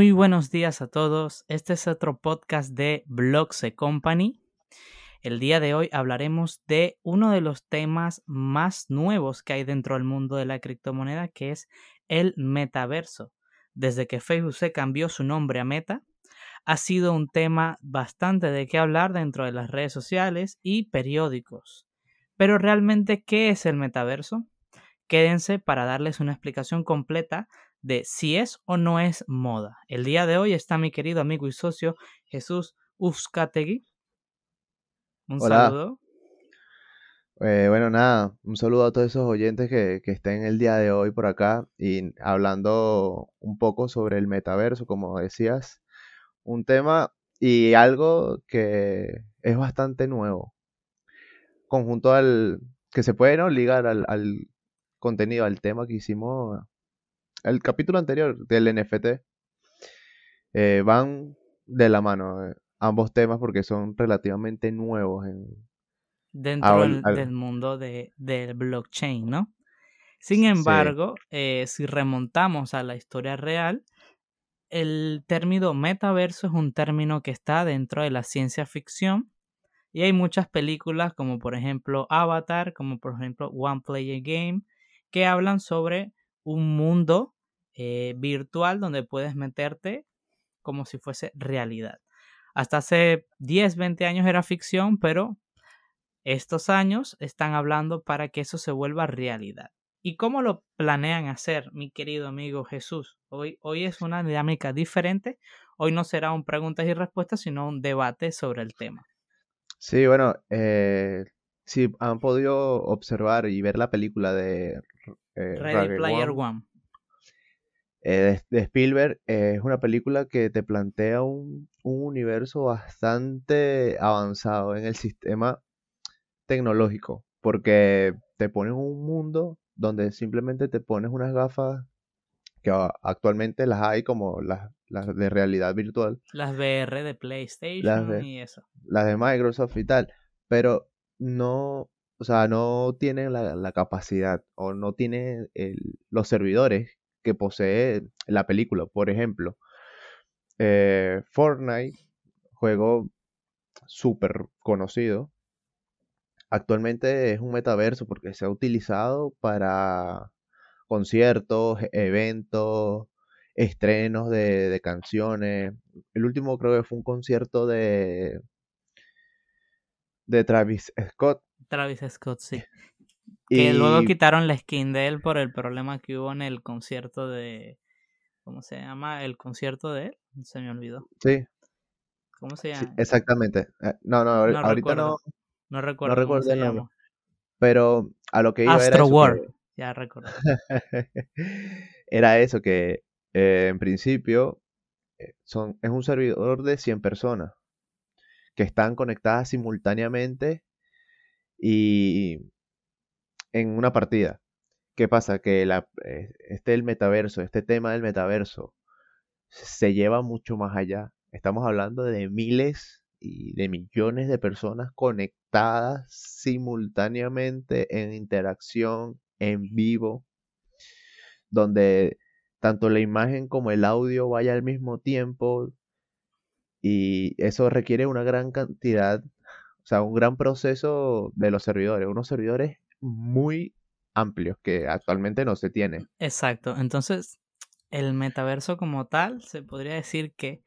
Muy buenos días a todos. Este es otro podcast de Blogs Company. El día de hoy hablaremos de uno de los temas más nuevos que hay dentro del mundo de la criptomoneda, que es el metaverso. Desde que Facebook se cambió su nombre a Meta, ha sido un tema bastante de qué hablar dentro de las redes sociales y periódicos. Pero realmente, ¿qué es el metaverso? Quédense para darles una explicación completa de si es o no es moda. El día de hoy está mi querido amigo y socio Jesús Uzcategui. Un saludo. Eh, bueno, nada, un saludo a todos esos oyentes que, que, estén el día de hoy por acá y hablando un poco sobre el metaverso, como decías, un tema y algo que es bastante nuevo, conjunto al que se puede ¿no? ligar al, al contenido, al tema que hicimos el capítulo anterior del NFT eh, van de la mano eh, ambos temas porque son relativamente nuevos en, dentro del, mundo de, del blockchain, ¿no? Sin embargo, eh, si remontamos a la historia real, el término metaverso es un término que está dentro de la ciencia ficción y hay muchas películas como por ejemplo Avatar, como por ejemplo One Player Game, que hablan sobre un mundo eh, virtual donde puedes meterte como si fuese realidad. Hasta hace 10, 20 años era ficción, pero estos años están hablando para que eso se vuelva realidad. ¿Y cómo lo planean hacer, mi querido amigo Jesús? Hoy, hoy es una dinámica diferente. Hoy no será un preguntas y respuestas, sino un debate sobre el tema. Sí, bueno, eh, si han podido observar y ver la película de eh, Ready Player One. Eh, de, Spielberg eh, es una película que te plantea un, universo bastante avanzado en el sistema tecnológico, porque te pones un mundo donde simplemente te pones unas gafas que actualmente las hay como las, de realidad virtual. Las VR de PlayStation y eso. Las de Microsoft y tal, pero no, o sea, no tienen la, capacidad o no tienen los servidores que posee la película. Por ejemplo, eh, Fortnite, juego súper conocido, actualmente es un metaverso porque se ha utilizado para conciertos, eventos, estrenos de, canciones. El último creo que fue un concierto de de Travis Scott. Travis Scott, sí. Que luego quitaron la skin de él por el problema que hubo en el concierto de. ¿Cómo se llama? El concierto de él. Se me olvidó. Sí. ¿Cómo se llama? exactamente. Eh, no, no, ahorita no. No recuerdo. No recuerdo el nombre. Pero a lo que iba Astro World. Ya recuerdo. era eso, que eh, en principio eh, son, es un servidor de 100 personas que están conectadas simultáneamente y en una partida. ¿Qué pasa? Que la, eh, este el metaverso, este tema del metaverso, se lleva mucho más allá. Estamos hablando de miles y de millones de personas conectadas simultáneamente en interacción en vivo, donde tanto la imagen como el audio vaya al mismo tiempo y eso requiere una gran cantidad, o sea, un gran proceso de los servidores, unos servidores muy amplios que actualmente no se tiene. Exacto. Entonces, el metaverso como tal se podría decir que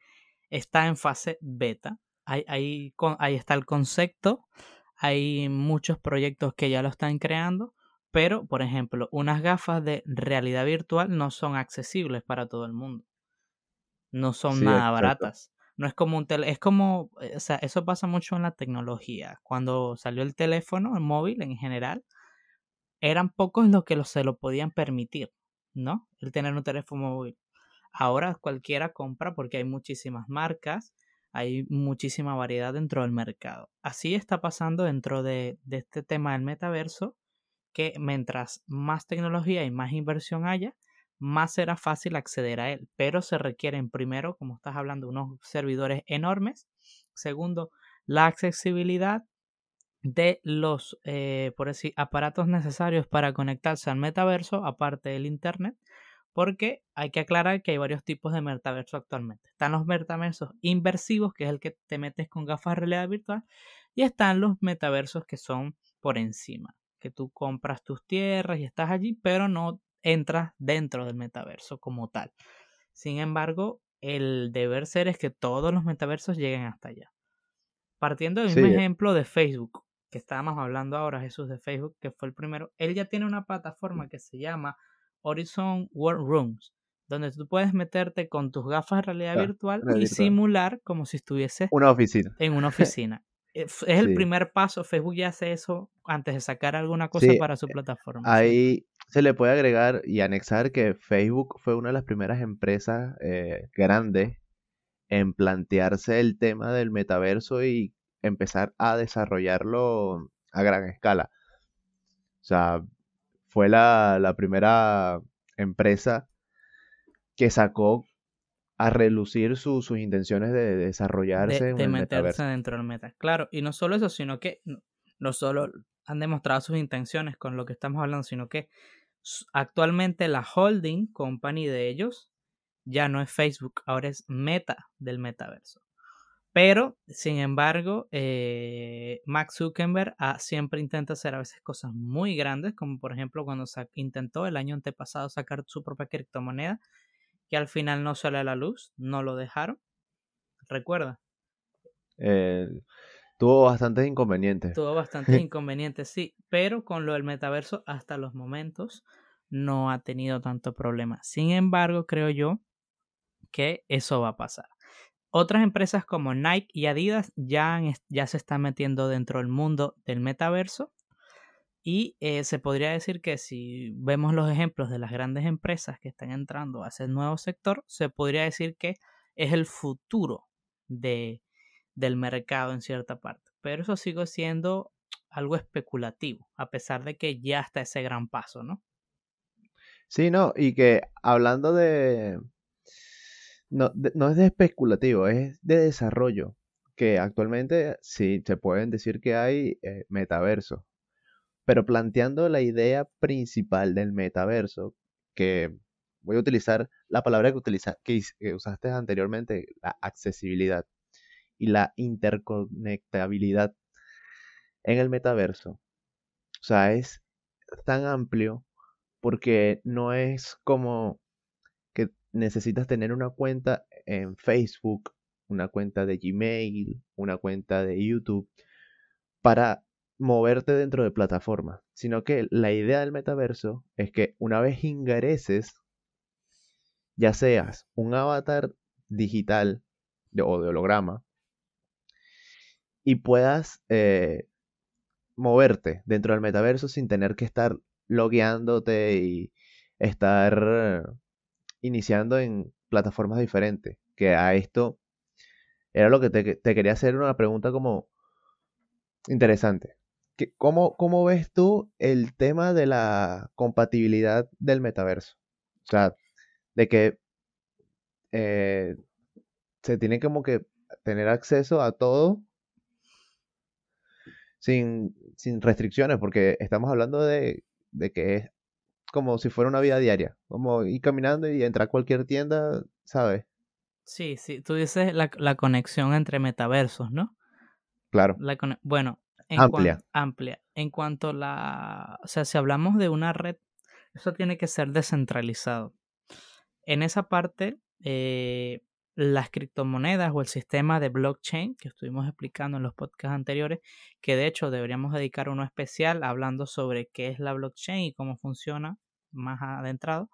está en fase beta. Ahí, ahí, ahí está el concepto. Hay muchos proyectos que ya lo están creando. Pero, por ejemplo, unas gafas de realidad virtual no son accesibles para todo el mundo. No son nada baratas. No es como un tele, es como, eh, o sea, eso pasa mucho en la tecnología. Cuando salió el teléfono, el móvil en general, eran pocos los que se lo podían permitir, ¿no? El tener un teléfono móvil. Ahora cualquiera compra porque hay muchísimas marcas, hay muchísima variedad dentro del mercado. Así está pasando dentro de, de este tema del metaverso, que mientras más tecnología y más inversión haya, más será fácil acceder a él. Pero se requieren primero, como estás hablando, unos servidores enormes. Segundo, la accesibilidad de los eh, por decir, aparatos necesarios para conectarse al metaverso, aparte del Internet, Porque hay que aclarar que hay varios tipos de metaverso actualmente. Están los metaversos inversivos, que es el que te metes con gafas de realidad virtual, y están los metaversos que son por encima, que tú compras tus tierras y estás allí, pero no entras dentro del metaverso como tal. Sin embargo, el deber ser es que todos los metaversos lleguen hasta allá. Partiendo del mismo ejemplo de Facebook, que estábamos hablando ahora, Jesús, de Facebook, que fue el primero, él ya tiene una plataforma que se llama Horizon World Rooms, donde tú puedes meterte con tus gafas de realidad virtual y simular como si estuviese una oficina. en una oficina. Es el primer paso, Facebook ya hace eso antes de sacar alguna cosa para su plataforma. Ahí se le puede agregar y anexar que Facebook fue una de las primeras empresas eh, grandes en plantearse el tema del metaverso y empezar a desarrollarlo a gran escala. O sea, fue la, primera empresa que sacó a relucir sus intenciones de desarrollarse de, de meterse dentro del meta. Claro, y no solo eso, sino que no solo han demostrado sus intenciones con lo que estamos hablando, sino que actualmente la holding company de ellos ya no es Facebook, ahora es Meta del metaverso. Pero, sin embargo, eh, Max Zuckerberg ah, siempre intenta hacer a veces cosas muy grandes, como por ejemplo cuando intentó el año antepasado sacar su propia criptomoneda, que al final no sale a la luz, no lo dejaron. ¿Recuerda? Eh, tuvo bastantes inconvenientes. Tuvo bastantes inconvenientes, sí, pero con lo del metaverso hasta los momentos no ha tenido tanto problema. Sin embargo, creo yo que eso va a pasar. Otras empresas como Nike y Adidas ya, ya se están metiendo dentro del mundo del metaverso y eh, se podría decir que si vemos los ejemplos de las grandes empresas que están entrando a ese nuevo sector, se podría decir que es el futuro de, del mercado en cierta parte. Pero eso sigue siendo algo especulativo, a pesar de que ya está ese gran paso, ¿no? Sí, no, y que hablando de, no, no es de especulativo, es de desarrollo. Que actualmente sí se pueden decir que hay eh, metaverso. Pero planteando la idea principal del metaverso, que voy a utilizar la palabra que, utiliza, que, usaste anteriormente, la accesibilidad y la interconectabilidad en el metaverso. O sea, es tan amplio porque no es como necesitas tener una cuenta en Facebook, una cuenta de Gmail, una cuenta de YouTube para moverte dentro de plataformas, sino que la idea del metaverso es que una vez ingreses, ya seas un avatar digital o de holograma, y puedas eh, moverte dentro del metaverso sin tener que estar logueándote y estar iniciando en plataformas diferentes. Que a esto era lo que te, quería hacer una pregunta como interesante. ¿Cómo, ¿Cómo ves tú el tema de la compatibilidad del metaverso? O sea, de que eh, se tiene como que tener acceso a todo sin, sin restricciones, porque estamos hablando de, de que es como si fuera una vida diaria, como ir caminando y entrar a cualquier tienda, ¿sabes? Sí, sí, tú dices la, conexión entre metaversos, ¿no? Claro. bueno, en amplia. amplia. En cuanto a la, o sea, si hablamos de una red, eso tiene que ser descentralizado. En esa parte, eh, las criptomonedas o el sistema de blockchain que estuvimos explicando en los podcasts anteriores, que de hecho deberíamos dedicar uno especial hablando sobre qué es la blockchain y cómo funciona más adentrado,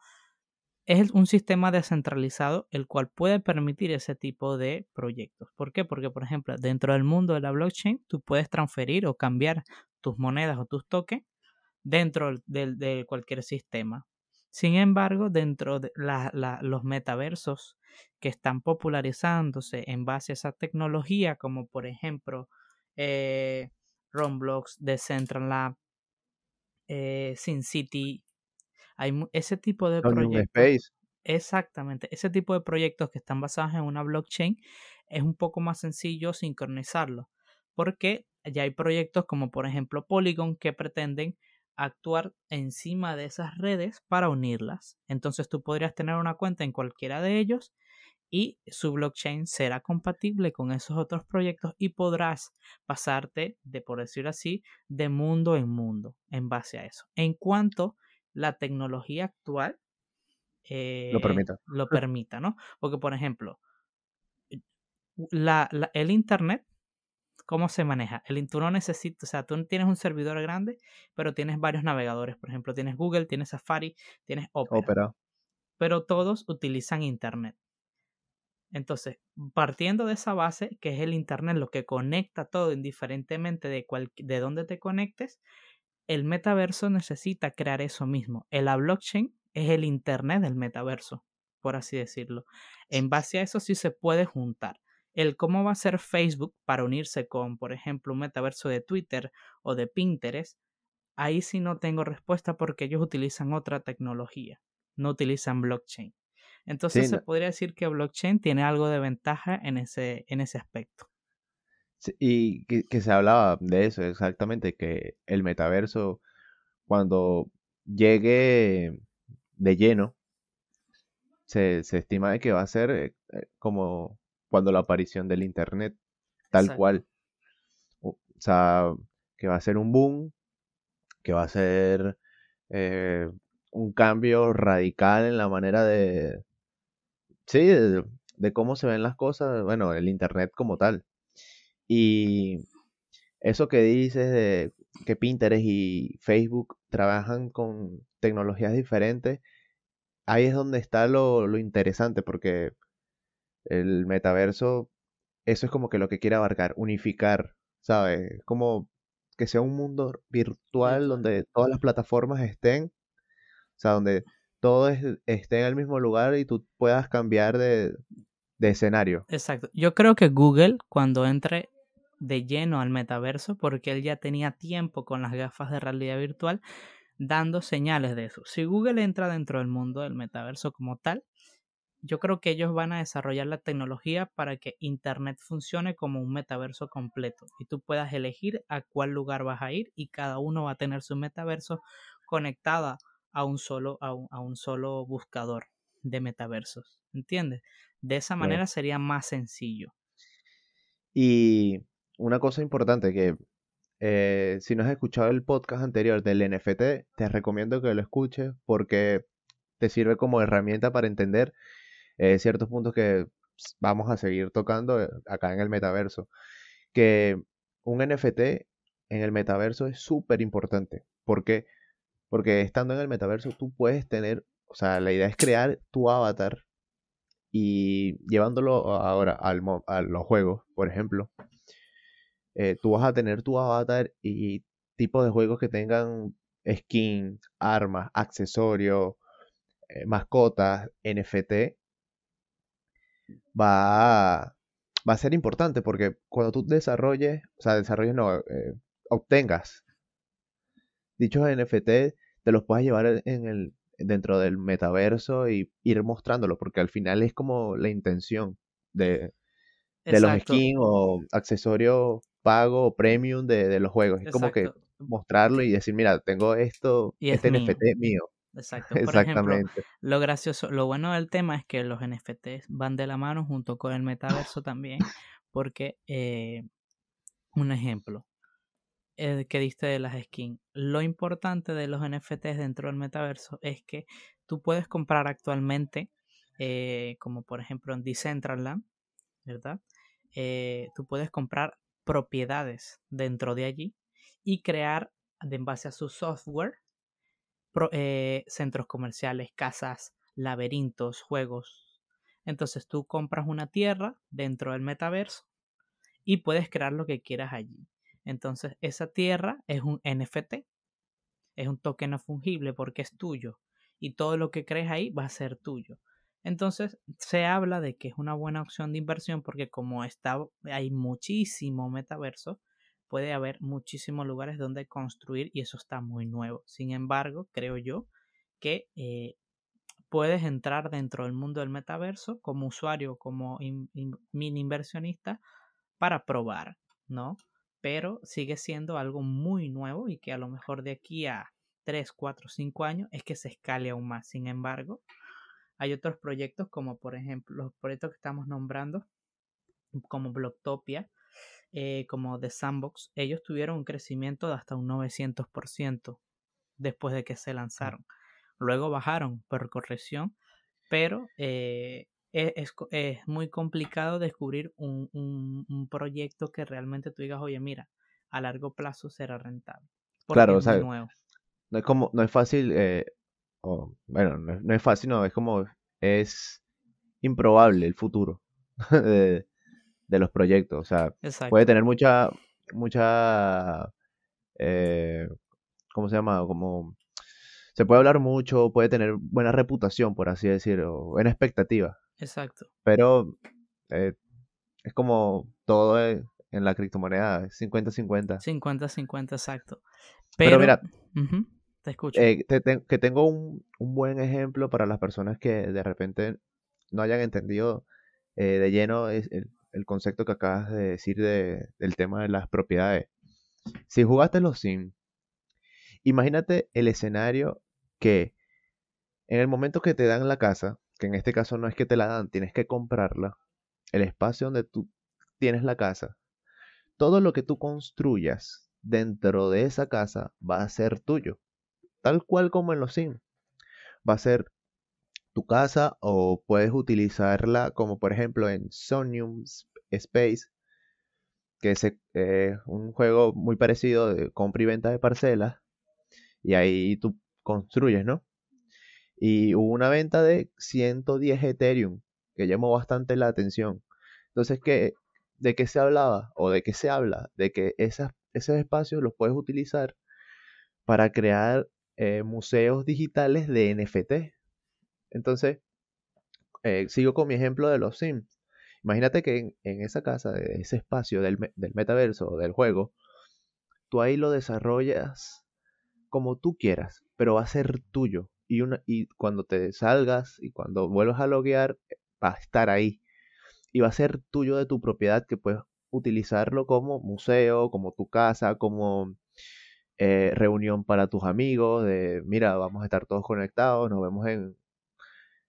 es un sistema descentralizado el cual puede permitir ese tipo de proyectos. ¿Por qué? Porque, por ejemplo, dentro del mundo de la blockchain, tú puedes transferir o cambiar tus monedas o tus tokens dentro de, cualquier sistema. Sin embargo, dentro de los metaversos que están popularizándose en base a esa tecnología, como por ejemplo eh, Roblox, Decentraland, eh, SimCity, hay ese tipo de proyectos. Exactamente, ese tipo de proyectos que están basados en una blockchain es un poco más sencillo sincronizarlo, porque ya hay proyectos como por ejemplo Polygon que pretenden actuar encima de esas redes para unirlas. Entonces tú podrías tener una cuenta en cualquiera de ellos y su blockchain será compatible con esos otros proyectos y podrás pasarte, de por decirlo así, de mundo en mundo en base a eso. En cuanto la tecnología actual lo eh, permita. lo permita, ¿no? Porque, por ejemplo, la, la- el Internet, ¿cómo se maneja? El, tú no necesitas, o sea, tú tienes un servidor grande, pero tienes varios navegadores. Por ejemplo, tienes Google, tienes Safari, tienes Opera, Opera. pero todos utilizan Internet. Entonces, partiendo de esa base, que es el Internet lo que conecta todo indiferentemente de, cual, de dónde te conectes, el metaverso necesita crear eso mismo. El la blockchain es el Internet del metaverso, por así decirlo. En base a eso sí se puede juntar. El cómo va a ser Facebook para unirse con, por ejemplo, un metaverso de Twitter o de Pinterest, ahí sí no tengo respuesta porque ellos utilizan otra tecnología, no utilizan blockchain. Entonces Sí, se no- podría decir que blockchain tiene algo de ventaja en ese, en ese aspecto. Y que, que se hablaba de eso exactamente, que el metaverso, cuando llegue de lleno, se, se estima de que va a ser eh, eh, como cuando la aparición del Internet, tal Exacto. cual. O sea, que va a ser un boom, que va a ser eh, un cambio radical en la manera de, sí, de, de cómo se ven las cosas, bueno, el Internet como tal. Y eso que dices de que Pinterest y Facebook trabajan con tecnologías diferentes, ahí es donde está lo, lo interesante, porque el metaverso, eso es como que lo que quiere abarcar, unificar, ¿sabes? Como que sea un mundo virtual donde todas las plataformas estén, o sea, donde todo es- esté en el mismo lugar y tú puedas cambiar de, de escenario. Exacto. Yo creo que Google, cuando entre de lleno al metaverso, porque él ya tenía tiempo con las gafas de realidad virtual, dando señales de eso. Si Google entra dentro del mundo del metaverso como tal, yo creo que ellos van a desarrollar la tecnología para que Internet funcione como un metaverso completo y tú puedas elegir a cuál lugar vas a ir y cada uno va a tener su metaverso conectada a un solo, a un, a un solo buscador de metaversos. ¿Entiendes? De esa manera sería más sencillo. Y una cosa importante que eh, si no has escuchado el podcast anterior del NFT, te recomiendo que lo escuches porque te sirve como herramienta para entender eh, ciertos puntos que vamos a seguir tocando eh, acá en el metaverso. Que un NFT en el metaverso es súper importante. ¿Por qué? Porque estando en el metaverso tú puedes tener, o sea, la idea es crear tu avatar y llevándolo ahora al a los juegos, por ejemplo, eh, tú vas a tener tu avatar y tipos de juegos que tengan skins, armas, accesorios, eh, mascotas, NFT, va a, va a ser importante porque cuando tú desarrolles, o sea, desarrolles no, eh, obtengas dichos NFT, te los puedes llevar en en el, dentro del metaverso y ir mostrándolo, porque al final es como la intención de, de los skins o accesorios pago o premium de, de los juegos. Es como que mostrarlo y decir, mira, tengo esto, Y es este mío. NFT es mío. Exacto. Por ejemplo, Exactamente. lo gracioso, lo bueno del tema es que los NFTs van de la mano junto con el metaverso también, porque eh, un ejemplo eh, que diste de las skins. Lo importante de los NFTs dentro del metaverso es que tú puedes comprar actualmente, eh, como por ejemplo en Decentraland, ¿verdad? Eh, tú puedes comprar propiedades dentro de allí y crear, en base a su software, eh, centros comerciales, casas, laberintos, juegos. Entonces tú compras una tierra dentro del metaverso y puedes crear lo que quieras allí. Entonces esa tierra es un NFT, es un token no fungible porque es tuyo y todo lo que crees ahí va a ser tuyo. Entonces se habla de que es una buena opción de inversión porque como está hay muchísimo metaverso, puede haber muchísimos lugares donde construir y eso está muy nuevo. Sin embargo, creo yo que eh, puedes entrar dentro del mundo del metaverso como usuario, como in- in- mini inversionista para probar, ¿no? Pero sigue siendo algo muy nuevo y que a lo mejor de aquí a 3, 4, 5 años es que se escale aún más. Sin embargo, hay otros proyectos como por ejemplo los proyectos que estamos nombrando, como Blocktopia, eh, como The Sandbox, ellos tuvieron un crecimiento de hasta un 900% después de que se lanzaron. Luego bajaron por corrección, pero eh, e, es, es, muy complicado descubrir un, un, proyecto que realmente tú digas, oye, mira, a largo plazo será rentable. Claro, o sea, nuevo. no es como, no es fácil, eh, bueno, no es, fácil, no, es como, es improbable el futuro de, los proyectos, o sea, puede tener mucha, mucha, eh, ¿cómo se llama? Como, se puede hablar mucho, puede tener buena reputación, por así decirlo, buena expectativa. Exacto. Pero eh, es como todo en la criptomoneda, 50-50. 50-50, exacto. Pero, mira, te escucho. Eh, que tengo un, buen ejemplo para las personas que de repente no hayan entendido eh, de lleno el, concepto que acabas de decir de, del tema de las propiedades. Si jugaste los Sims, imagínate el escenario que en el momento que te dan la casa, que en este caso no es que te la dan, tienes que comprarla, el espacio donde tú tienes la casa, todo lo que tú construyas dentro de esa casa va a ser tuyo tal cual como en los Sims. Va a ser tu casa o puedes utilizarla como por ejemplo en Sonium Space, que es eh, un juego muy parecido de compra y venta de parcelas. Y ahí tú construyes, ¿no? Y hubo una venta de 110 Ethereum, que llamó bastante la atención. Entonces, ¿qué, ¿de qué se hablaba? ¿O de qué se habla? De que esos espacios los puedes utilizar para crear eh, museos digitales de NFT. Entonces, eh, sigo con mi ejemplo de los Sims. Imagínate que en, esa casa, de ese espacio del, metaverso del juego, tú ahí lo desarrollas como tú quieras, pero va a ser tuyo. Y, una, y cuando te salgas y cuando vuelvas a loguear, va a estar ahí. Y va a ser tuyo de tu propiedad que puedes utilizarlo como museo, como tu casa, como eh, reunión para tus amigos, de mira, vamos a estar todos conectados, nos vemos en,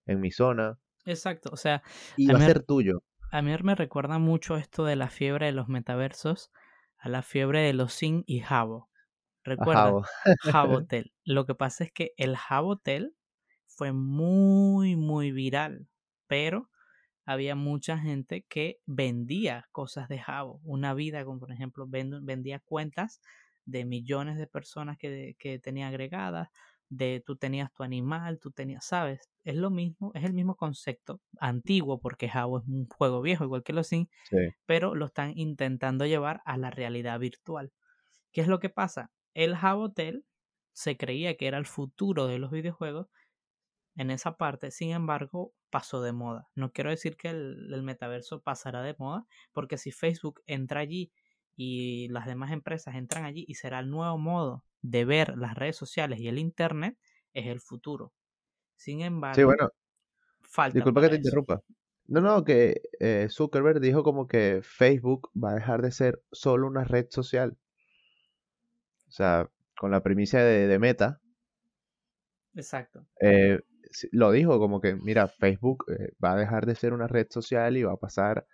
en mi zona. Exacto, o sea... Y va a ser tuyo. A mí me recuerda mucho esto de la fiebre de los metaversos, a la fiebre de los Sin y Jabo. Recuerda, Jabotel. Lo que pasa es que el Jabotel fue muy, muy viral, pero había mucha gente que vendía cosas de Jabo, una vida, como por ejemplo vendía cuentas de millones de personas que, que tenía agregadas, de tú tenías tu animal, tú tenías, ¿sabes? Es lo mismo, es el mismo concepto, antiguo, porque Jabo es un juego viejo, igual que los Sims, pero lo están intentando llevar a la realidad virtual. ¿Qué es lo que pasa? El Hotel se creía que era el futuro de los videojuegos en esa parte, sin embargo, pasó de moda. No quiero decir que el, el metaverso pasará de moda, porque si Facebook entra allí y las demás empresas entran allí y será el nuevo modo de ver las redes sociales y el Internet, es el futuro. Sin embargo, sí, bueno, falta. Disculpa que te interrumpa. No, no, que eh, Zuckerberg dijo como que Facebook va a dejar de ser solo una red social. O sea, con la premisa de, Meta. Exacto. Eh, lo dijo como que, mira, Facebook eh, va a dejar de ser una red social y va a pasar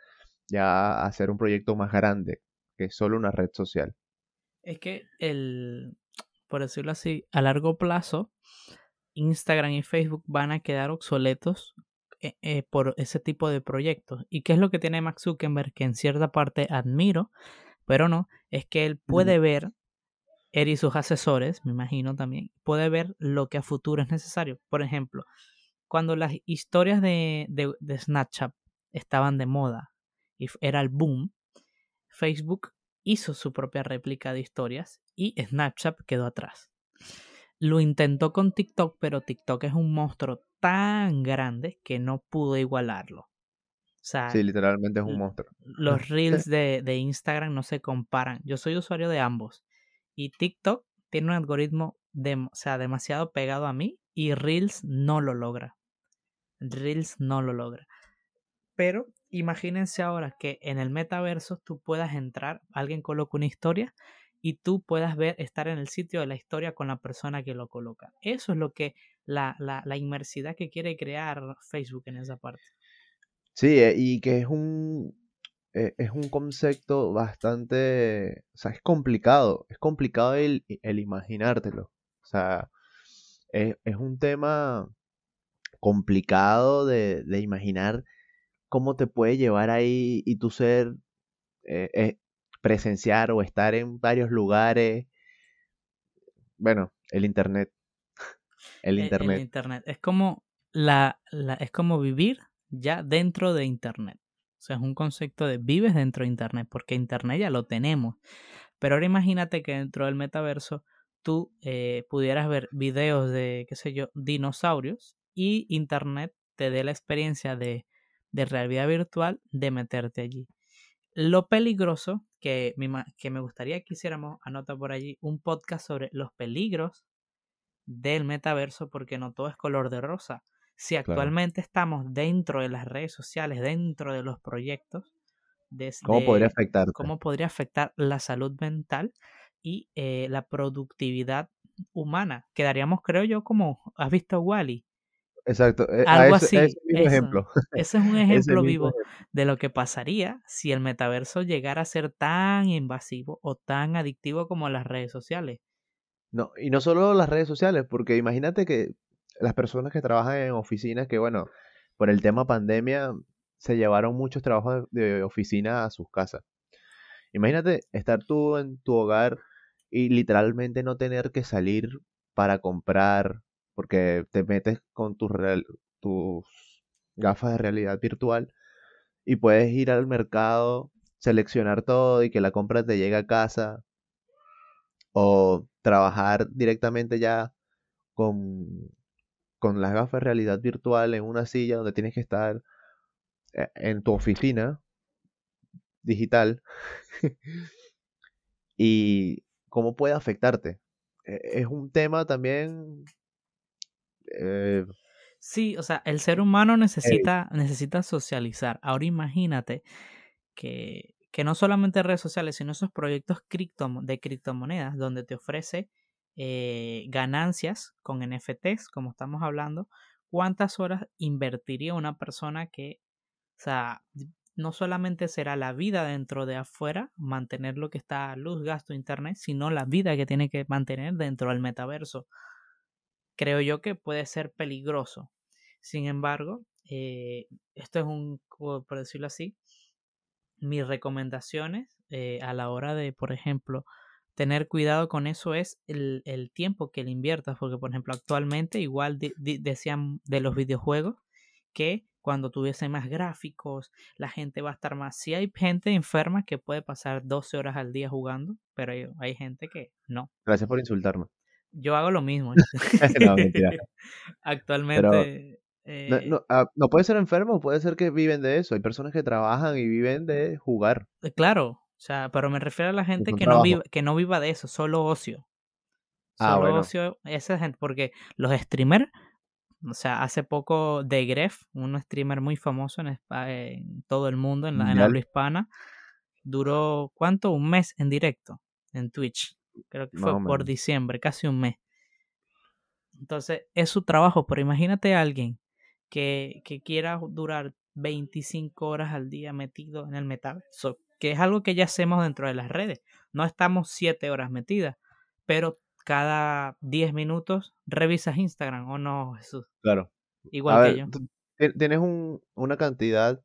ya a ser un proyecto más grande que es solo una red social. Es que el, por decirlo así, a largo plazo, Instagram y Facebook van a quedar obsoletos eh, eh, por ese tipo de proyectos. ¿Y qué es lo que tiene Max Zuckerberg que en cierta parte admiro, pero no, es que él puede ver, él y sus asesores, me imagino también, puede ver lo que a futuro es necesario. Por ejemplo, cuando las historias de, de, de Snapchat estaban de moda y era el boom, Facebook hizo su propia réplica de historias y Snapchat quedó atrás. Lo intentó con TikTok, pero TikTok es un monstruo tan grande que no pudo igualarlo. sí, literalmente es un monstruo. Los reels de, de Instagram no se comparan. Yo soy usuario de ambos. Y TikTok tiene un algoritmo de, sea, demasiado pegado a mí y Reels no lo logra. Reels no lo logra. Pero imagínense ahora que en el metaverso tú puedas entrar, alguien coloca una historia y tú puedas ver, estar en el sitio de la historia con la persona que lo coloca. Eso es lo que la, la, la inmersidad que quiere crear Facebook en esa parte. Sí, eh, y que es un, eh, es un concepto bastante, o sea, es complicado, es complicado el, el imaginártelo. O sea, es, es un tema complicado de, de imaginar cómo te puede llevar ahí y tu ser eh, eh, presenciar o estar en varios lugares. Bueno, el internet. El E- internet. El internet. Es como la, la- es como vivir ya dentro de internet. O sea, es un concepto de vives dentro de internet, porque internet ya lo tenemos. Pero ahora imagínate que dentro del metaverso tú eh, pudieras ver videos de, qué sé yo, dinosaurios y internet te dé la experiencia de, de realidad virtual de meterte allí. Lo peligroso que que me gustaría que hiciéramos, anota por allí, un podcast sobre los peligros del metaverso porque no todo es color de rosa. Si Claro. actualmente estamos dentro de las redes sociales, dentro de los proyectos, ¿Cómo podría desde afectarte? cómo podría afectar la salud mental y eh, la productividad humana. Quedaríamos, creo yo, como, ¿has visto Wally? Exacto. eh, a Algo ese, así, ese mismo eso. ejemplo. Ese es un ejemplo vivo ejemplo. de lo que pasaría si el metaverso llegara a ser tan invasivo o tan adictivo como las redes sociales. No, y no solo las redes sociales, porque imagínate que las personas que trabajan en oficinas, que bueno, por el tema pandemia, se llevaron muchos trabajos de oficina a sus casas. Imagínate estar tú en tu hogar y literalmente no tener que salir para comprar, porque te metes con tus, gafas de realidad virtual y puedes ir al mercado, seleccionar todo y que la compra te llegue a casa o trabajar directamente ya con, con las gafas de realidad virtual en una silla donde tienes que estar eh, en tu oficina digital y cómo puede afectarte. Eh, Es un tema también eh, Sí, o sea, el ser humano necesita, necesita socializar. Ahora imagínate que, que no solamente redes sociales, sino esos proyectos criptomo- de criptomonedas donde te ofrece eh, ganancias con NFTs, como estamos hablando, ¿cuántas horas invertiría una persona que, o sea, no solamente será la vida dentro de afuera, mantener lo que está luz, gasto, internet, sino la vida que tiene que mantener dentro del metaverso? Creo yo que puede ser peligroso. Sin embargo, eh, esto es un, por decirlo así, mis recomendaciones eh, a la hora de, por ejemplo, tener cuidado con eso es el, el tiempo que le inviertas, porque por ejemplo actualmente igual decían de los videojuegos que cuando tuviese más gráficos, la gente va a estar más. Si hay gente enferma que puede pasar 12 horas al día jugando, pero hay, hay gente que no. Gracias por insultarme. Yo hago lo mismo. No, mentira. Actualmente. No, eh, no, ah, no puede ser enfermo, puede ser que viven de eso. Hay personas que trabajan y viven de jugar. eh, claro, o sea, pero me refiero a la gente que no, viva, que no viva de eso, solo ocio. Ah, Solo bueno. ocio, esa gente, porque los streamers, o sea, hace poco de Gref, un streamer muy famoso en, Espa- en todo el mundo, en la en habla hispana, duró, ¿cuánto? Un mes en directo en Twitch. Creo que fue por diciembre, casi un mes. Entonces, es su trabajo, pero imagínate a alguien que, que quiera durar 25 horas al día metido en el metaverso, que es algo que ya hacemos dentro de las redes. No estamos 7 horas metidas, pero cada 10 minutos revisas Instagram, ¿o no, Jesús? Claro. Igual A que ver, yo. tú tienes un, una cantidad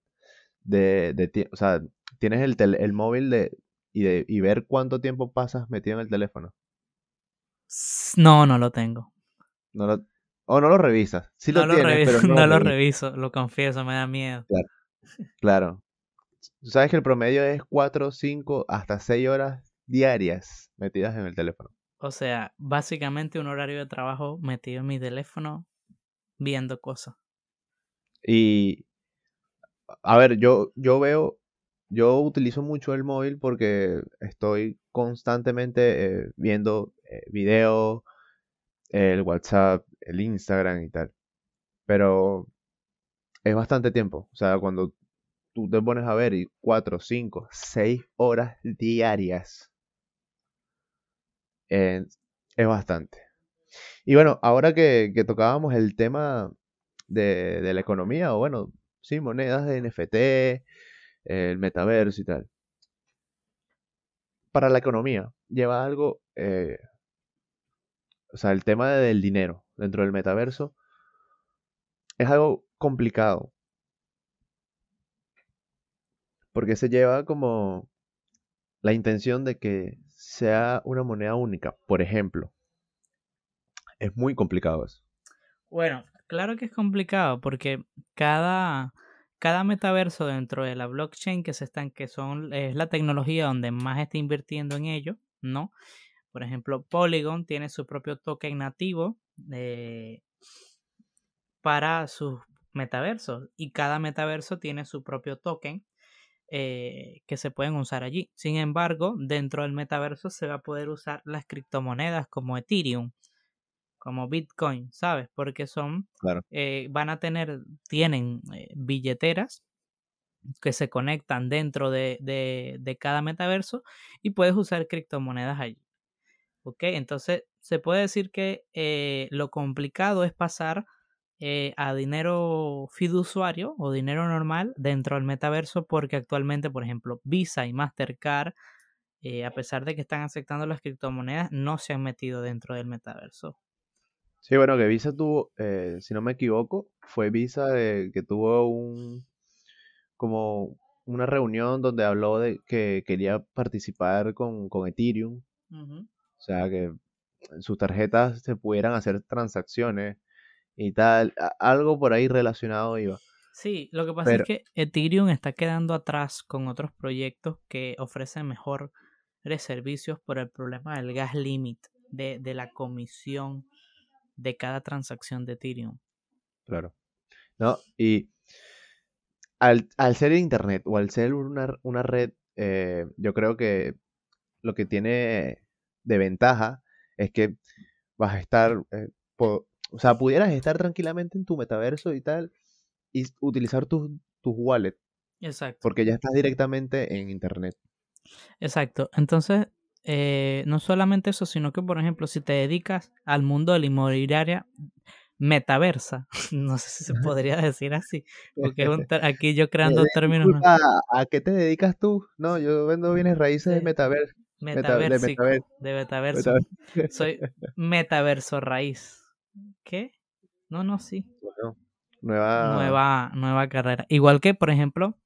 de, de o sea, tienes el, tel- el móvil de y, de y ver cuánto tiempo pasas metido en el teléfono. No, no lo tengo. No lo, o no lo revisas. Sí no lo lo, tienes, reviso, pero no no lo reviso, lo confieso, me da miedo. Claro. Tú sabes que el promedio es 4, 5, hasta 6 horas diarias metidas en el teléfono. O sea, básicamente un horario de trabajo metido en mi teléfono viendo cosas. Y, a ver, yo, yo veo, yo utilizo mucho el móvil porque estoy constantemente eh, viendo eh, videos, el WhatsApp, el Instagram y tal. Pero es bastante tiempo. O sea, cuando tú te pones a ver y 4, 5, 6 horas diarias. es bastante. Y bueno, ahora que, que tocábamos el tema de, de, la economía, o bueno, sí, monedas de NFT, el metaverso y tal. Para la economía, lleva algo, eh, o sea, el tema del dinero dentro del metaverso es algo complicado. Porque se lleva como la intención de que sea una moneda única, por ejemplo. Es muy complicado eso. Bueno, claro que es complicado porque cada, cada metaverso dentro de la blockchain que se están, que son, es la tecnología donde más está invirtiendo en ello, ¿no? Por ejemplo, Polygon tiene su propio token nativo de, para sus metaversos y cada metaverso tiene su propio token eh, que se pueden usar allí. Sin embargo, dentro del metaverso se va a poder usar las criptomonedas como Ethereum, como Bitcoin, ¿sabes? Porque son, eh, van a tener, tienen eh, billeteras que se conectan dentro de, de, cada metaverso y puedes usar criptomonedas allí. ¿Ok? Entonces, se puede decir que lo complicado es pasar eh, a dinero fiduciario o dinero normal dentro del metaverso porque actualmente, por ejemplo, Visa y Mastercard, eh, a pesar de que están aceptando las criptomonedas, no se han metido dentro del metaverso. Sí, bueno, que Visa tuvo, eh, si no me equivoco, fue Visa que tuvo un como una reunión donde habló de que quería participar con, con Ethereum. O sea, que en sus tarjetas se pudieran hacer transacciones y tal, algo por ahí relacionado iba. Sí, lo que pasa es que Ethereum está quedando atrás con otros proyectos que ofrecen mejores servicios por el problema del gas limit, de, de la comisión de cada transacción de Ethereum. Claro. No, y al, al ser Internet o al ser una, una red, eh, yo creo que lo que tiene de ventaja es que vas a estar, eh, o sea, pudieras estar tranquilamente en tu metaverso y tal y utilizar tus tu wallets. Exacto. Porque ya estás directamente en internet. Exacto. Entonces, eh, no solamente eso, sino que, por ejemplo, si te dedicas al mundo de la inmobiliaria metaversa, no sé si se podría decir así, porque aquí yo creando términos. ¿A qué te dedicas tú? No, yo vendo bienes raíces de metaverso. Metaverso. De metaverso. Soy metaverso raíz. ¿Qué? No, no, sí. nueva... nueva... Nueva carrera. Igual que, por ejemplo,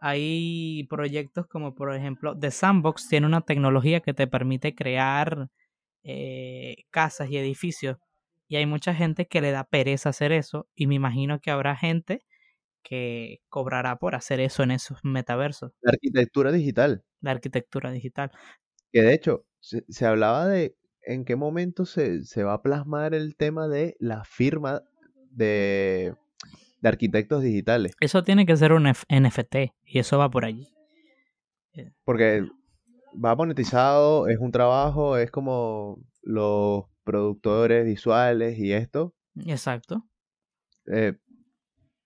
hay proyectos como, por ejemplo, The Sandbox tiene una tecnología que te permite crear eh, casas y edificios. Y hay mucha gente que le da pereza hacer eso. Y me imagino que habrá gente que cobrará por hacer eso en esos metaversos. La arquitectura digital. La arquitectura digital. Que de hecho, se hablaba de en qué momento se, va a plasmar el tema de la firma de, arquitectos digitales. Eso tiene que ser un NFT y eso va por allí. Porque va monetizado, es un trabajo, es como los productores visuales y esto. Exacto. Eh,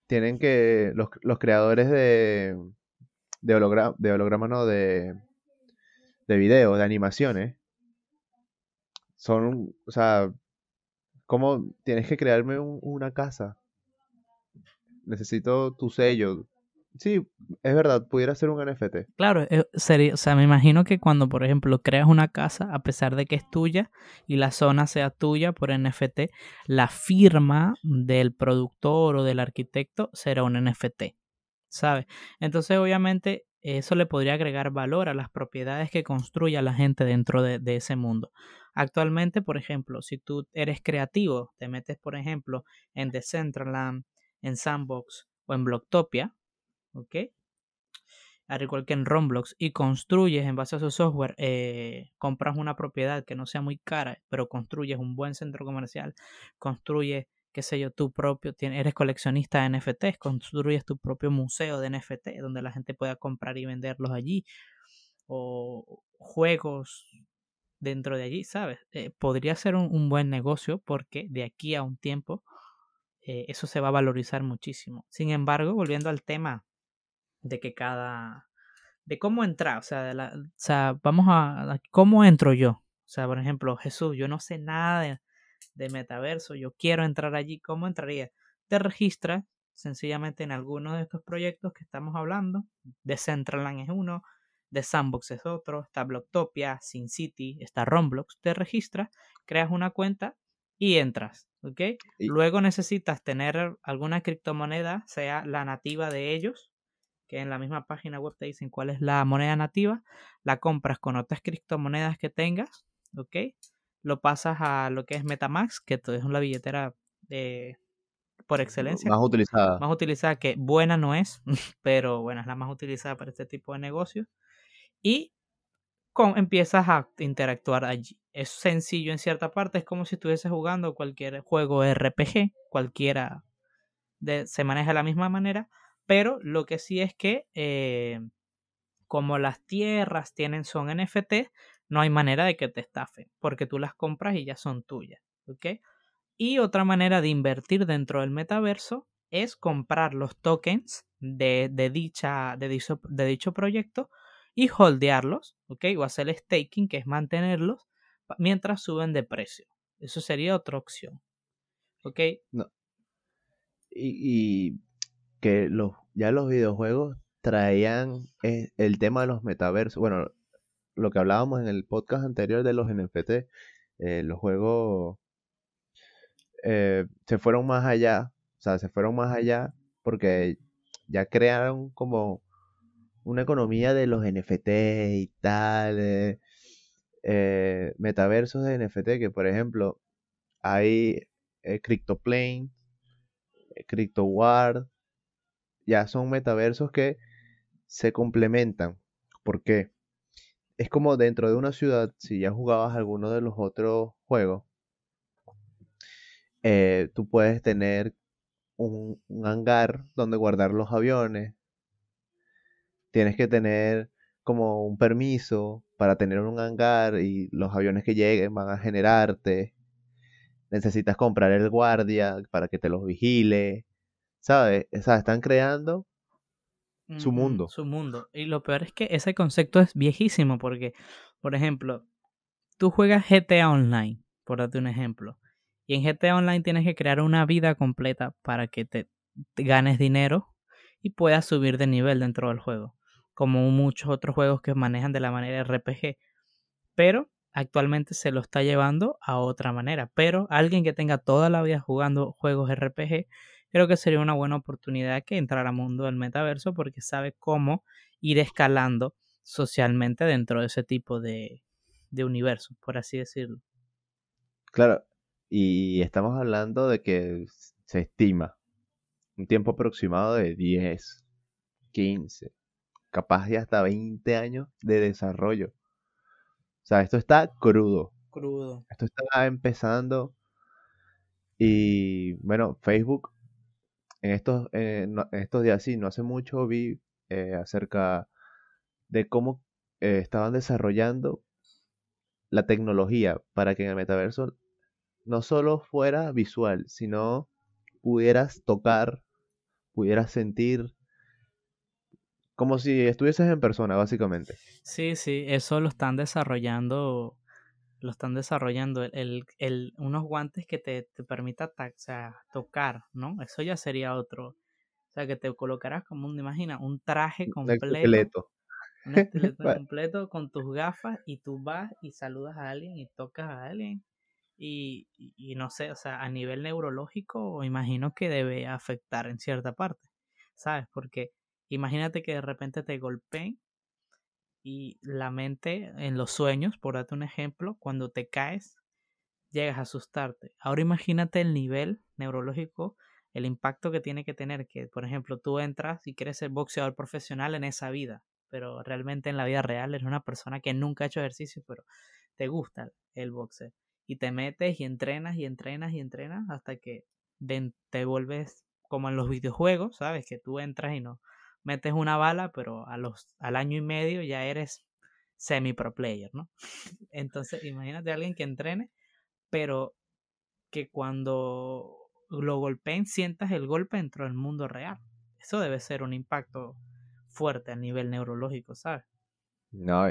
tienen que, los, creadores de, de, holograma, de holograma, no, de, de video, de animaciones, son, o sea, ¿cómo tienes que crearme una casa? Necesito tu sello. Sí, es verdad, pudiera ser un NFT. Claro, eh, sería, o sea, me imagino que cuando, por ejemplo, creas una casa, a pesar de que es tuya y la zona sea tuya por NFT, la firma del productor o del arquitecto será un NFT, ¿sabes? Entonces, obviamente, eso le podría agregar valor a las propiedades que construya la gente dentro de ese mundo. Actualmente, por ejemplo, si tú eres creativo, te metes, por ejemplo, en Decentraland, en Sandbox o en Blocktopia, ¿ok? Al igual que en Roblox y construyes en base a su software, eh, compras una propiedad que no sea muy cara, pero construyes un buen centro comercial, construyes, qué sé yo, tu propio, eres coleccionista de NFTs, construyes tu propio museo de NFT donde la gente pueda comprar y venderlos allí, o juegos dentro de allí, ¿sabes? Eh, podría ser un, buen negocio porque de aquí a un tiempo eh, eso se va a valorizar muchísimo. Sin embargo, volviendo al tema de que cada... de cómo entrar, o sea, de la, vamos a... ¿Cómo entro yo? O sea, por ejemplo, Jesús, yo no sé nada de, metaverso, yo quiero entrar allí, ¿cómo entraría? Te registras sencillamente en alguno de estos proyectos que estamos hablando. Decentraland es uno, de Sandbox es otro, está Blocktopia, SimCity, está Roblox. Te registras, creas una cuenta y entras, ¿ok? Luego necesitas tener alguna criptomoneda, sea la nativa de ellos, que en la misma página web te dicen cuál es la moneda nativa, la compras con otras criptomonedas que tengas, ¿ok? Lo pasas a lo que es Metamax, que es una billetera de, por excelencia. Más utilizada. Más utilizada, que buena no es, pero bueno, es la más utilizada para este tipo de negocios. Y con, empiezas a interactuar allí. Es sencillo en cierta parte, es como si estuvieses jugando cualquier juego RPG, cualquiera se maneja de la misma manera, pero lo que sí es que eh, como las tierras tienen son NFT, no hay manera de que te estafen, porque tú las compras y ya son tuyas, ¿ok? Y otra manera de invertir dentro del metaverso es comprar los tokens de, dicha, de dicho proyecto y holdearlos, ¿ok? O hacer staking, que es mantenerlos mientras suben de precio. Eso sería otra opción, ¿ok? No. Y, que los, ya los videojuegos traían eh, el tema de los metaversos. Bueno, lo que hablábamos en el podcast anterior de los NFT, eh, los juegos eh, se fueron más allá, o sea, se fueron más allá porque ya crearon como una economía de los NFT y tal, eh, eh, metaversos de NFT que por ejemplo hay CryptoPlane, CryptoWard, ya son metaversos que se complementan. ¿Por qué? Es como dentro de una ciudad, si ya jugabas alguno de los otros juegos, eh, tú puedes tener un, hangar donde guardar los aviones. Tienes que tener como un permiso para tener un hangar y los aviones que lleguen van a generarte. Necesitas comprar el guardia para que te los vigile. ¿Sabes? O sea, están creando su mundo. Su mundo. Y lo peor es que ese concepto es viejísimo porque, por ejemplo, tú juegas GTA Online, por darte un ejemplo. Y en GTA Online tienes que crear una vida completa para que te, ganes dinero y puedas subir de nivel dentro del juego. Como muchos otros juegos que manejan de la manera RPG. Pero actualmente se lo está llevando a otra manera. Pero alguien que tenga toda la vida jugando juegos RPG, creo que sería una buena oportunidad que entrar al mundo del metaverso porque sabe cómo ir escalando socialmente dentro de ese tipo de, de universo, por así decirlo. Claro, y estamos hablando de que se estima un tiempo aproximado de 10, 15, capaz de hasta 20 años de desarrollo. O sea, esto está crudo. Crudo. Esto está empezando. Y bueno, Facebook, en estos, estos días, sí, no hace mucho vi eh, acerca de cómo eh, estaban desarrollando la tecnología para que en el metaverso no solo fuera visual, sino pudieras tocar, pudieras sentir, como si estuvieses en persona, básicamente. Sí, sí, eso lo están desarrollando, lo están desarrollando, el, el, unos guantes que te, te permita tocar, ¿no? Eso ya sería otro. O sea, que te colocarás como un, imagina, un traje completo. Un esqueleto completo con tus gafas y tú vas y saludas a alguien y tocas a alguien y, no sé, o sea, a nivel neurológico imagino que debe afectar en cierta parte, ¿sabes? Porque imagínate que de repente te golpeen y la mente en los sueños, por darte un ejemplo, cuando te caes, llegas a asustarte. Ahora imagínate el nivel neurológico, el impacto que tiene que tener, que por ejemplo tú entras y quieres ser boxeador profesional en esa vida, pero realmente en la vida real eres una persona que nunca ha hecho ejercicio, pero te gusta el boxeo y te metes y entrenas y entrenas y entrenas hasta que te vuelves como en los videojuegos, ¿sabes? Que tú entras y no metes una bala, pero a los, al año y medio ya eres semi pro player, ¿no? Entonces, imagínate a alguien que entrene, pero que cuando lo golpeen sientas el golpe dentro del mundo real. Eso debe ser un impacto fuerte a nivel neurológico, ¿sabes? No,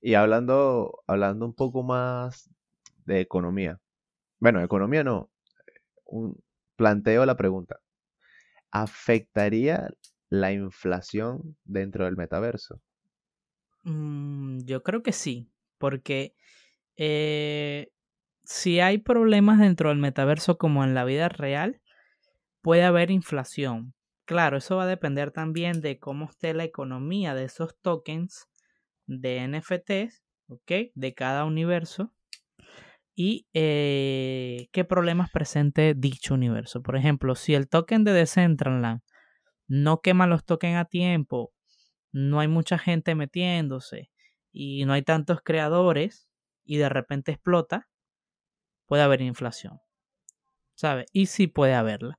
Y hablando, hablando un poco más de economía. Bueno, economía no. Un, planteo la pregunta. ¿Afectaría la inflación dentro del metaverso? Mm, yo creo que sí, porque eh, si hay problemas dentro del metaverso como en la vida real, puede haber inflación. Claro, eso va a depender también de cómo esté la economía de esos tokens de NFTs, ¿ok? De cada universo y eh, qué problemas presente dicho universo. Por ejemplo, si el token de Decentraland no quema los tokens a tiempo, no hay mucha gente metiéndose y no hay tantos creadores y de repente explota, puede haber inflación. ¿Sabe? Y sí puede haberla.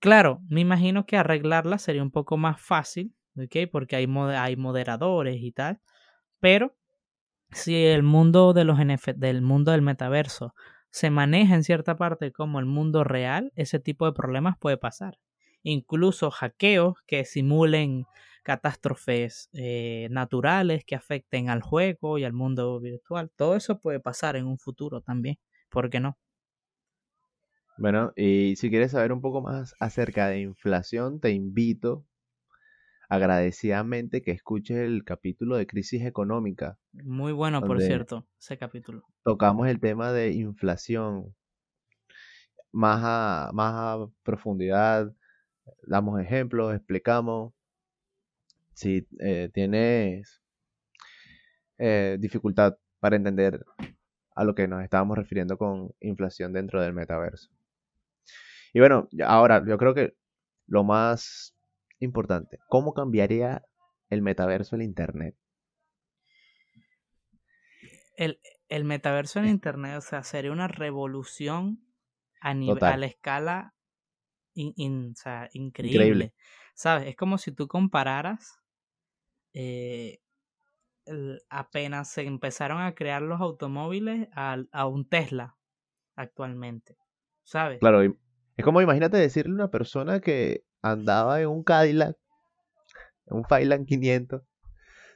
Claro, me imagino que arreglarla sería un poco más fácil, ¿ok? Porque hay, hay moderadores y tal. Pero si el mundo de los del mundo del metaverso se maneja en cierta parte como el mundo real, ese tipo de problemas puede pasar. Incluso hackeos que simulen catástrofes eh, naturales que afecten al juego y al mundo virtual. Todo eso puede pasar en un futuro también. ¿Por qué no? Bueno, y si quieres saber un poco más acerca de inflación, te invito agradecidamente que escuches el capítulo de crisis económica. Muy bueno, por cierto, ese capítulo. Tocamos el tema de inflación más a, más a profundidad, damos ejemplos, explicamos. Si eh, tienes eh, dificultad para entender a lo que nos estábamos refiriendo con inflación dentro del metaverso. Y bueno, ahora yo creo que lo más importante, ¿cómo cambiaría el metaverso el Internet? El, metaverso en Internet, o sea, sería una revolución a, nivel, a la escala increíble. ¿Sabes? Es como si tú compararas eh, apenas se empezaron a crear los automóviles a, a, un Tesla actualmente. ¿Sabes? Claro, es como imagínate decirle a una persona que andaba en un Cadillac, en un Failand 500,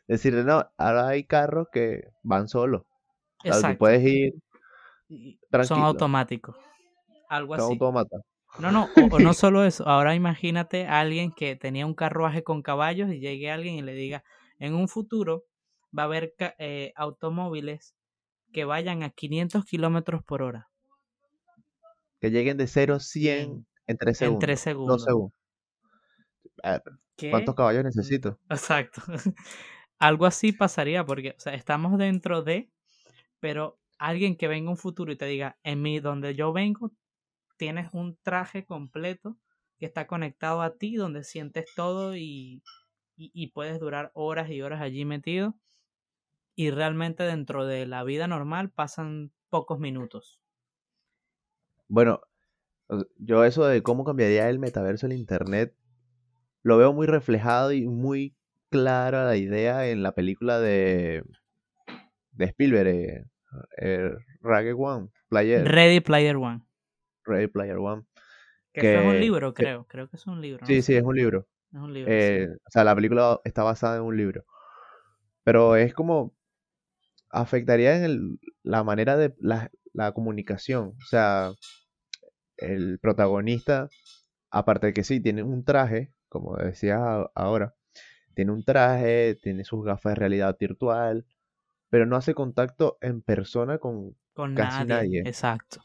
decirle, no, ahora hay carros que van solos. Exacto. puedes ir Son automáticos. Algo así. autómatas. No, no, o, no solo eso. Ahora imagínate a alguien que tenía un carruaje con caballos y llegue alguien y le diga, en un futuro va a haber eh, automóviles que vayan a 500 kilómetros por hora. Que lleguen de 0 a 100 en 3 segundos. En 3 segundos. ¿Cuántos caballos necesito? Exacto. Algo así pasaría porque o sea, estamos dentro de, pero alguien que venga un futuro y te diga, en mí, donde yo vengo, tienes un traje completo que está conectado a ti, donde sientes todo y, y, puedes durar horas y horas allí metido. Y realmente dentro de la vida normal pasan pocos minutos. Bueno, yo eso de cómo cambiaría el metaverso el Internet lo veo muy reflejado y muy clara la idea en la película de, de Spielberg, eh, eh One, Player. Ready Player One. Ready Player One. Que, es un libro, creo. creo que es un libro. Sí, sí, es un libro. Es un libro. Eh, o sea, la película está basada en un libro. Pero es como afectaría en la manera de la, la comunicación. O sea, el protagonista, aparte de que sí, tiene un traje, como decías ahora, tiene un traje, tiene sus gafas de realidad virtual, pero no hace contacto en persona con, casi nadie, Exacto.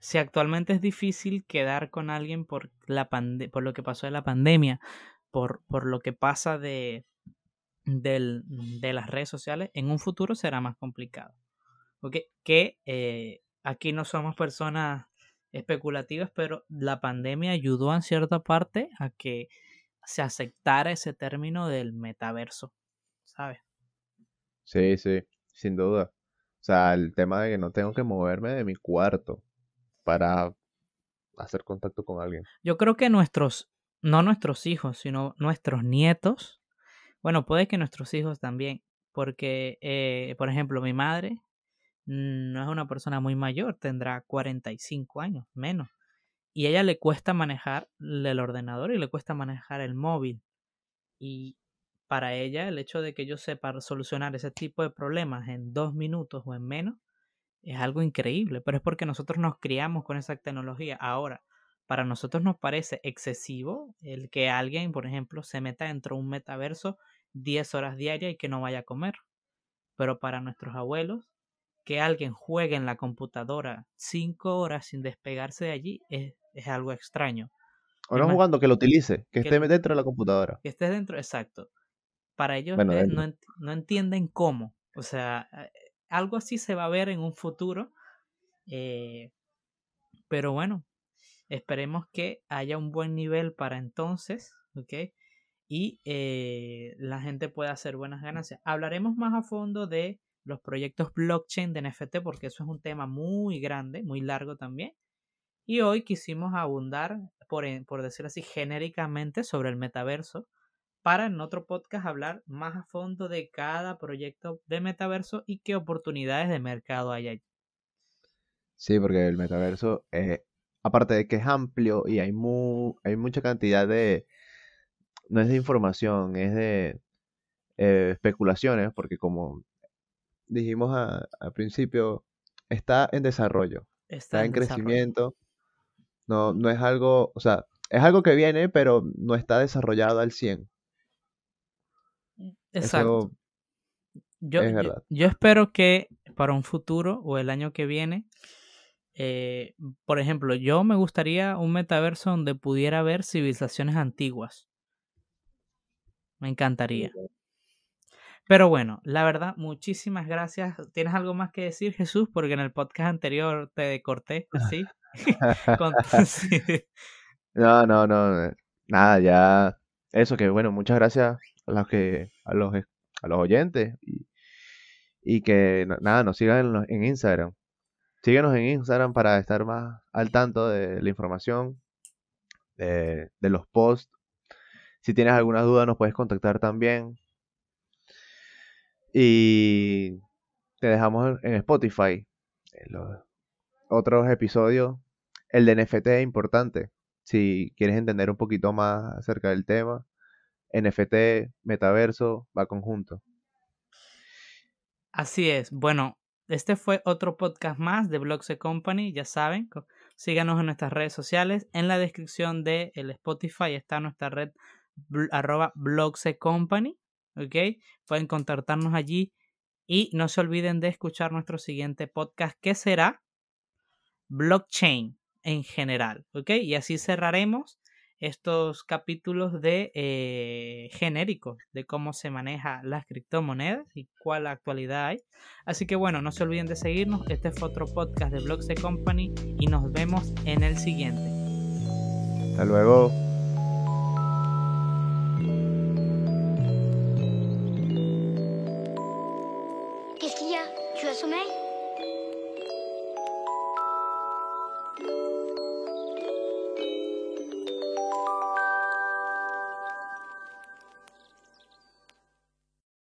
Si actualmente es difícil quedar con alguien por, la por lo que pasó de la pandemia, por, por lo que pasa de, del, de las redes sociales, en un futuro será más complicado. ¿Okay? Que eh, aquí no somos personas especulativas, pero la pandemia ayudó en cierta parte a que se aceptara ese término del metaverso, ¿sabes? Sí, sí, sin duda. O sea, el tema de que no tengo que moverme de mi cuarto para hacer contacto con alguien. Yo creo que nuestros, no nuestros hijos, sino nuestros nietos, bueno, puede que nuestros hijos también, porque, eh, por ejemplo, mi madre no es una persona muy mayor, tendrá 45 años, menos y a ella le cuesta manejar el ordenador y le cuesta manejar el móvil. Y para ella el hecho de que yo sepa solucionar ese tipo de problemas en dos minutos o en menos es algo increíble, pero es porque nosotros nos criamos con esa tecnología. Ahora, para nosotros nos parece excesivo el que alguien, por ejemplo, se meta dentro de un metaverso 10 horas diarias y que no vaya a comer. Pero para nuestros abuelos, que alguien juegue en la computadora 5 horas sin despegarse de allí es, algo extraño. O no jugando, que lo utilice, que, esté dentro de la computadora. Que esté dentro, exacto. Para ellos no, no entienden cómo. O sea, eh, algo así se va a ver en un futuro. Eh, pero bueno, esperemos que haya un buen nivel para entonces, ¿ok? Y eh, la gente pueda hacer buenas ganancias. Hablaremos más a fondo de los proyectos blockchain de NFT porque eso es un tema muy grande, muy largo también. Y hoy quisimos abundar, por, por decirlo así, genéricamente sobre el metaverso para en otro podcast hablar más a fondo de cada proyecto de metaverso y qué oportunidades de mercado hay allí. Sí, porque el metaverso, aparte de que es amplio y hay, hay mucha cantidad de, no es de información, es de eh, especulaciones, porque como dijimos al principio, está en desarrollo, está, en, crecimiento, no, no es algo, o sea, es algo que viene, pero no está desarrollado al 100. Exacto. yo, yo, espero que para un futuro o el año que viene, eh, por ejemplo, yo me gustaría un metaverso donde pudiera haber civilizaciones antiguas. Me encantaría. Pero bueno, la verdad, muchísimas gracias. ¿Tienes algo más que decir, Jesús? Porque en el podcast anterior te corté, ¿sí? no, no, no. Nada, ya. Eso que bueno, muchas gracias a los que a los a los oyentes y, y que nada nos sigan en, Instagram. Síguenos en Instagram para estar más al tanto de la información de, los posts. Si tienes alguna duda nos puedes contactar también. Y te dejamos en Spotify otros episodios el de NFT es importante. Si quieres entender un poquito más acerca del tema NFT, metaverso, va conjunto. Así es. Bueno, este fue otro podcast más de Blogs Company, ya saben. Síganos en nuestras redes sociales. En la descripción de el Spotify está nuestra red arroba. ¿Ok? Pueden contactarnos allí. Y no se olviden de escuchar nuestro siguiente podcast que será blockchain en general. ¿Ok? Y así cerraremos estos capítulos de eh, genéricos de cómo se maneja las criptomonedas y cuál actualidad hay. Así que bueno, no se olviden de seguirnos. Este fue otro podcast de Blogs Company y nos vemos en el siguiente. Hasta luego.